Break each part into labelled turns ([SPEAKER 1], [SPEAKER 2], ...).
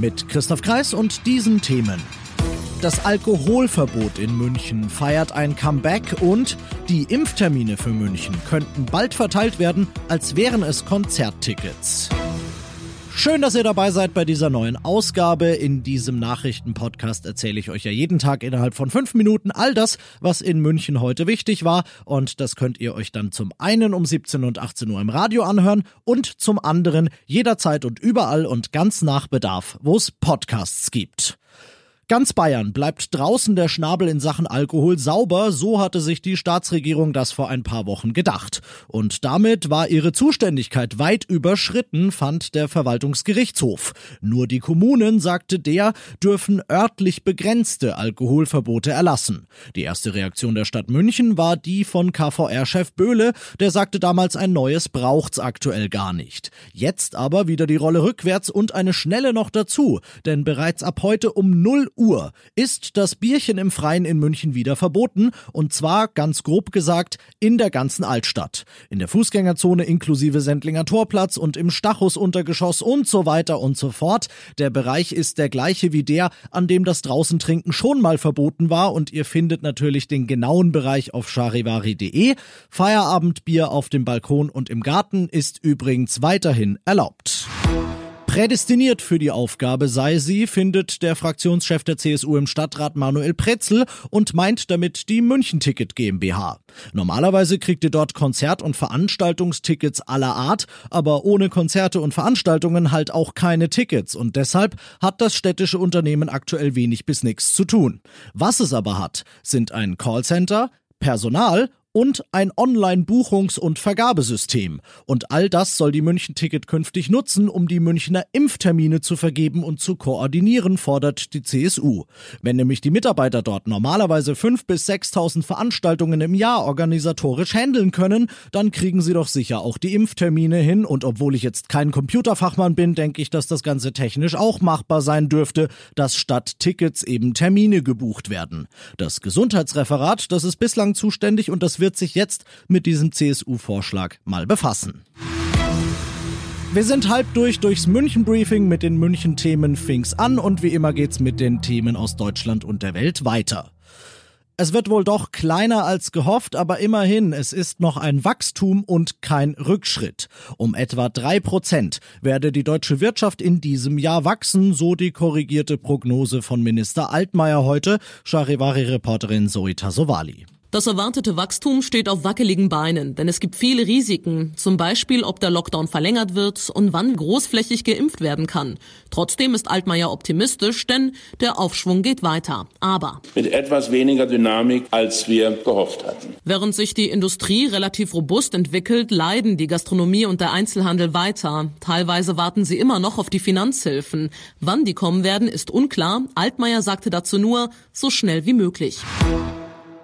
[SPEAKER 1] Mit Christoph Kreis und diesen Themen. Das Alkoholverbot in München feiert ein Comeback und die Impftermine für München könnten bald verteilt werden, als wären es Konzerttickets. Schön, dass ihr dabei seid bei dieser neuen Ausgabe. In diesem Nachrichtenpodcast erzähle ich euch ja jeden Tag innerhalb von fünf Minuten all das, was in München heute wichtig war. Und das könnt ihr euch dann zum einen um 17 und 18 Uhr im Radio anhören und zum anderen jederzeit und überall und ganz nach Bedarf, wo es Podcasts gibt. Ganz Bayern bleibt draußen der Schnabel in Sachen Alkohol sauber, so hatte sich die Staatsregierung das vor ein paar Wochen gedacht. Und damit war ihre Zuständigkeit weit überschritten, fand der Verwaltungsgerichtshof. Nur die Kommunen, sagte der, dürfen örtlich begrenzte Alkoholverbote erlassen. Die erste Reaktion der Stadt München war die von KVR-Chef Böhle, der sagte damals, ein neues braucht's aktuell gar nicht. Jetzt aber wieder die Rolle rückwärts und eine schnelle noch dazu, denn bereits ab heute um 0 Uhr ist das Bierchen im Freien in München wieder verboten und zwar ganz grob gesagt in der ganzen Altstadt. In der Fußgängerzone inklusive Sendlinger Torplatz und im Stachus Untergeschoss und so weiter und so fort. Der Bereich ist der gleiche wie der, an dem das Draußentrinken schon mal verboten war und ihr findet natürlich den genauen Bereich auf charivari.de. Feierabendbier auf dem Balkon und im Garten ist übrigens weiterhin erlaubt. Prädestiniert für die Aufgabe sei sie, findet der Fraktionschef der CSU im Stadtrat Manuel Pretzel und meint damit die München-Ticket GmbH. Normalerweise kriegt ihr dort Konzert- und Veranstaltungstickets aller Art, aber ohne Konzerte und Veranstaltungen halt auch keine Tickets und deshalb hat das städtische Unternehmen aktuell wenig bis nichts zu tun. Was es aber hat, sind ein Callcenter, Personal und ein Online-Buchungs- und Vergabesystem. Und all das soll die München-Ticket künftig nutzen, um die Münchner Impftermine zu vergeben und zu koordinieren, fordert die CSU. Wenn nämlich die Mitarbeiter dort normalerweise 5.000 bis 6.000 Veranstaltungen im Jahr organisatorisch handeln können, dann kriegen sie doch sicher auch die Impftermine hin. Und obwohl ich jetzt kein Computerfachmann bin, denke ich, dass das Ganze technisch auch machbar sein dürfte, dass statt Tickets eben Termine gebucht werden. Das Gesundheitsreferat, das ist bislang zuständig und das wird sich jetzt mit diesem CSU-Vorschlag mal befassen. Wir sind halb durch durchs München-Briefing mit den München-Themen fing's an und wie immer geht's mit den Themen aus Deutschland und der Welt weiter. Es wird wohl doch kleiner als gehofft, aber immerhin, es ist noch ein Wachstum und kein Rückschritt. Um etwa drei Prozent werde die deutsche Wirtschaft in diesem Jahr wachsen, so die korrigierte Prognose von Minister Altmaier heute, Charivari-Reporterin Zoe Tasovali.
[SPEAKER 2] Das erwartete Wachstum steht auf wackeligen Beinen, denn es gibt viele Risiken, zum Beispiel ob der Lockdown verlängert wird und wann großflächig geimpft werden kann. Trotzdem ist Altmaier optimistisch, denn der Aufschwung geht weiter. Aber
[SPEAKER 3] mit etwas weniger Dynamik, als wir gehofft hatten.
[SPEAKER 2] Während sich die Industrie relativ robust entwickelt, leiden die Gastronomie und der Einzelhandel weiter. Teilweise warten sie immer noch auf die Finanzhilfen. Wann die kommen werden, ist unklar. Altmaier sagte dazu nur, so schnell wie möglich.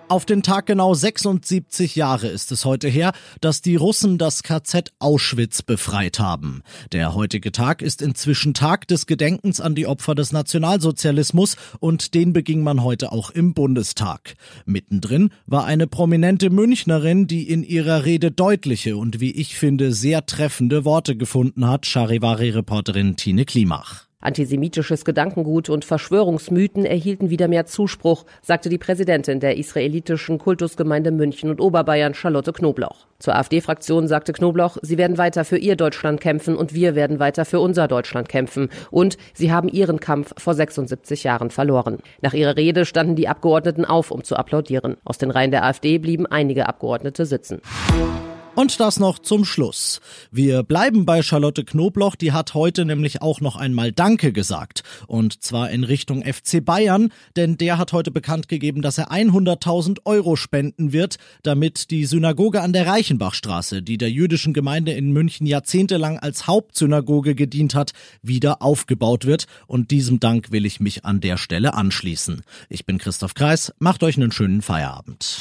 [SPEAKER 1] Auf den Tag genau 76 Jahre ist es heute her, dass die Russen das KZ Auschwitz befreit haben. Der heutige Tag ist inzwischen Tag des Gedenkens an die Opfer des Nationalsozialismus und den beging man heute auch im Bundestag. Mittendrin war eine prominente Münchnerin, die in ihrer Rede deutliche und wie ich finde sehr treffende Worte gefunden hat, Charivari-Reporterin Tine Klimach.
[SPEAKER 4] Antisemitisches Gedankengut und Verschwörungsmythen erhielten wieder mehr Zuspruch, sagte die Präsidentin der israelitischen Kultusgemeinde München und Oberbayern, Charlotte Knobloch. Zur AfD-Fraktion sagte Knobloch, sie werden weiter für ihr Deutschland kämpfen und wir werden weiter für unser Deutschland kämpfen. Und sie haben ihren Kampf vor 76 Jahren verloren. Nach ihrer Rede standen die Abgeordneten auf, um zu applaudieren. Aus den Reihen der AfD blieben einige Abgeordnete sitzen.
[SPEAKER 1] Und das noch zum Schluss. Wir bleiben bei Charlotte Knobloch, die hat heute nämlich auch noch einmal Danke gesagt. Und zwar in Richtung FC Bayern, denn der hat heute bekannt gegeben, dass er 100.000 Euro spenden wird, damit die Synagoge an der Reichenbachstraße, die der jüdischen Gemeinde in München jahrzehntelang als Hauptsynagoge gedient hat, wieder aufgebaut wird. Und diesem Dank will ich mich an der Stelle anschließen. Ich bin Christoph Kreis, macht euch einen schönen Feierabend.